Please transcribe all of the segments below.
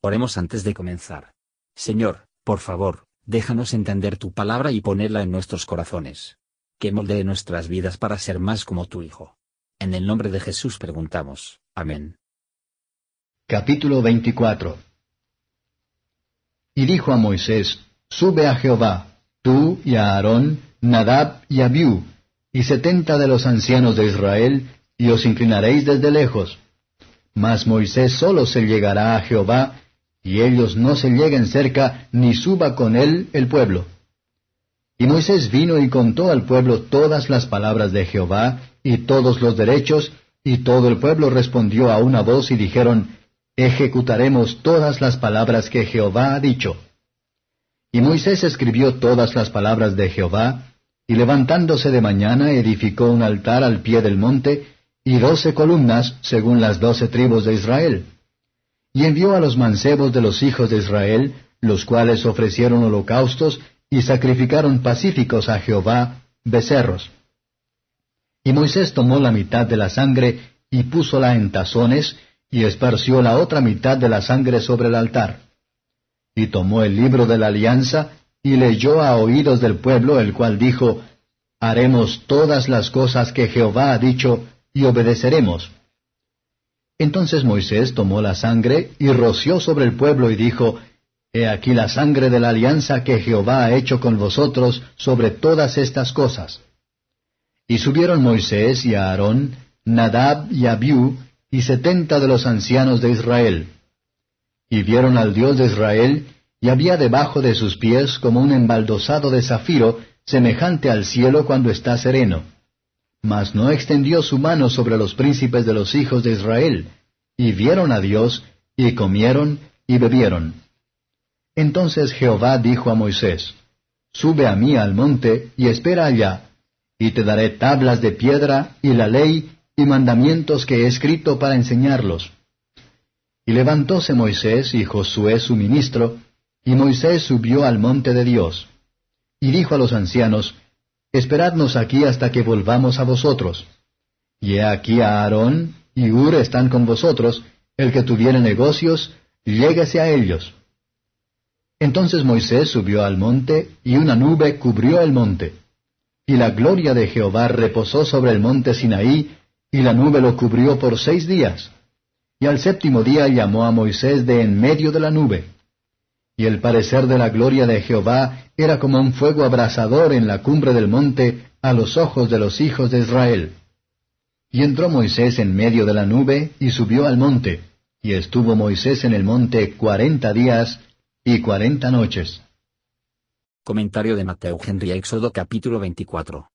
Oremos antes de comenzar. Señor, por favor, déjanos entender tu palabra y ponerla en nuestros corazones. Que moldee nuestras vidas para ser más como tu Hijo. En el nombre de Jesús preguntamos. Amén. Capítulo 24 Y dijo a Moisés, Sube a Jehová, tú y a Aarón, Nadab y Abiú, y setenta de los ancianos de Israel, y os inclinaréis desde lejos. Mas Moisés solo se llegará a Jehová, y ellos no se lleguen cerca, ni suba con él el pueblo. Y Moisés vino y contó al pueblo todas las palabras de Jehová, y todos los derechos, y todo el pueblo respondió a una voz y dijeron, Ejecutaremos todas las palabras que Jehová ha dicho. Y Moisés escribió todas las palabras de Jehová, y levantándose de mañana edificó un altar al pie del monte, y doce columnas según las doce tribus de Israel y envió a los mancebos de los hijos de Israel, los cuales ofrecieron holocaustos y sacrificaron pacíficos a Jehová, becerros. Y Moisés tomó la mitad de la sangre y púsola en tazones, y esparció la otra mitad de la sangre sobre el altar. Y tomó el libro de la alianza, y leyó a oídos del pueblo, el cual dijo, Haremos todas las cosas que Jehová ha dicho, y obedeceremos. Entonces Moisés tomó la sangre y roció sobre el pueblo y dijo, He aquí la sangre de la alianza que Jehová ha hecho con vosotros sobre todas estas cosas. Y subieron Moisés y Aarón, Nadab y Abiú, y setenta de los ancianos de Israel. Y vieron al Dios de Israel, y había debajo de sus pies como un embaldosado de zafiro, semejante al cielo cuando está sereno mas no extendió su mano sobre los príncipes de los hijos de Israel, y vieron a Dios, y comieron, y bebieron. Entonces Jehová dijo a Moisés, Sube a mí al monte, y espera allá, y te daré tablas de piedra, y la ley, y mandamientos que he escrito para enseñarlos. Y levantóse Moisés y Josué su ministro, y Moisés subió al monte de Dios. Y dijo a los ancianos, Esperadnos aquí hasta que volvamos a vosotros. Y he aquí a Aarón y Ur están con vosotros, el que tuviere negocios, lléguese a ellos. Entonces Moisés subió al monte, y una nube cubrió el monte. Y la gloria de Jehová reposó sobre el monte Sinaí, y la nube lo cubrió por seis días. Y al séptimo día llamó a Moisés de en medio de la nube. Y el parecer de la gloria de Jehová era como un fuego abrasador en la cumbre del monte a los ojos de los hijos de Israel. Y entró Moisés en medio de la nube y subió al monte, y estuvo Moisés en el monte cuarenta días y cuarenta noches. Comentario de Mateo Henry Éxodo capítulo 24.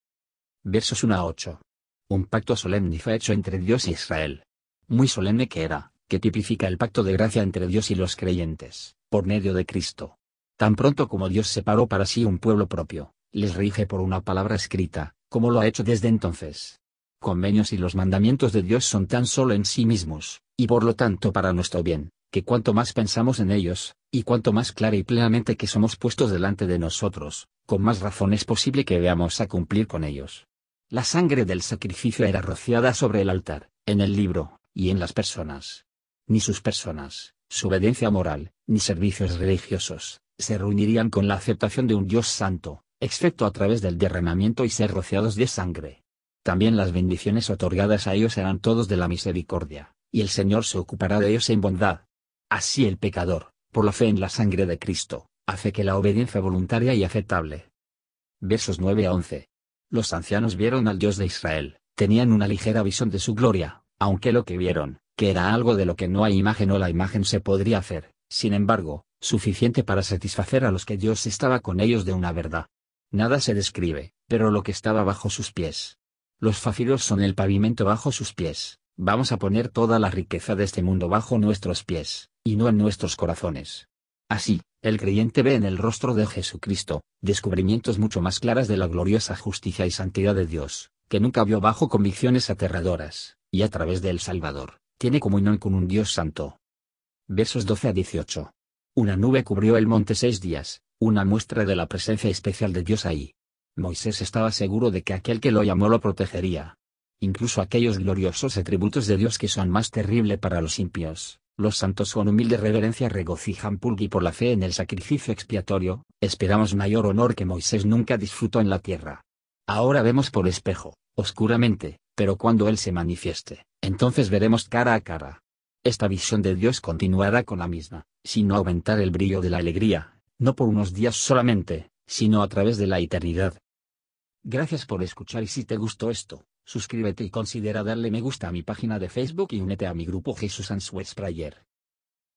Versos 1 a 8. Un pacto solemne fue hecho entre Dios y Israel. Muy solemne que era, que tipifica el pacto de gracia entre Dios y los creyentes, por medio de Cristo. Tan pronto como Dios separó para sí un pueblo propio, les rige por una palabra escrita, como lo ha hecho desde entonces. Convenios y los mandamientos de Dios son tan solo en sí mismos, y por lo tanto para nuestro bien, que cuanto más pensamos en ellos, y cuanto más clara y plenamente que somos puestos delante de nosotros, con más razón es posible que veamos a cumplir con ellos. La sangre del sacrificio era rociada sobre el altar, en el libro, y en las personas. Ni sus personas, su obediencia moral, ni servicios religiosos, se reunirían con la aceptación de un Dios santo, excepto a través del derramamiento y ser rociados de sangre. También las bendiciones otorgadas a ellos serán todos de la misericordia, y el Señor se ocupará de ellos en bondad. Así el pecador, por la fe en la sangre de Cristo, hace que la obediencia voluntaria y aceptable. Versos 9 a 11. Los ancianos vieron al Dios de Israel, tenían una ligera visión de su gloria, aunque lo que vieron, que era algo de lo que no hay imagen o la imagen se podría hacer, sin embargo, suficiente para satisfacer a los que Dios estaba con ellos de una verdad. Nada se describe, pero lo que estaba bajo sus pies. Los fafiros son el pavimento bajo sus pies, vamos a poner toda la riqueza de este mundo bajo nuestros pies, y no en nuestros corazones. Así, el creyente ve en el rostro de Jesucristo, descubrimientos mucho más claras de la gloriosa justicia y santidad de Dios, que nunca vio bajo convicciones aterradoras, y a través del Salvador, tiene comunión con un Dios santo. Versos 12 a 18. Una nube cubrió el monte seis días, una muestra de la presencia especial de Dios ahí. Moisés estaba seguro de que aquel que lo llamó lo protegería. Incluso aquellos gloriosos atributos de Dios que son más terribles para los impios, Los santos con humilde reverencia regocijan pulgui por la fe en el sacrificio expiatorio, esperamos mayor honor que Moisés nunca disfrutó en la tierra. Ahora vemos por espejo, oscuramente, pero cuando Él se manifieste, entonces veremos cara a cara. Esta visión de Dios continuará con la misma, sino aumentar el brillo de la alegría, no por unos días solamente, sino a través de la eternidad. Gracias por escuchar y si te gustó esto, suscríbete y considera darle me gusta a mi página de Facebook y únete a mi grupo Jesús Answers Prayer.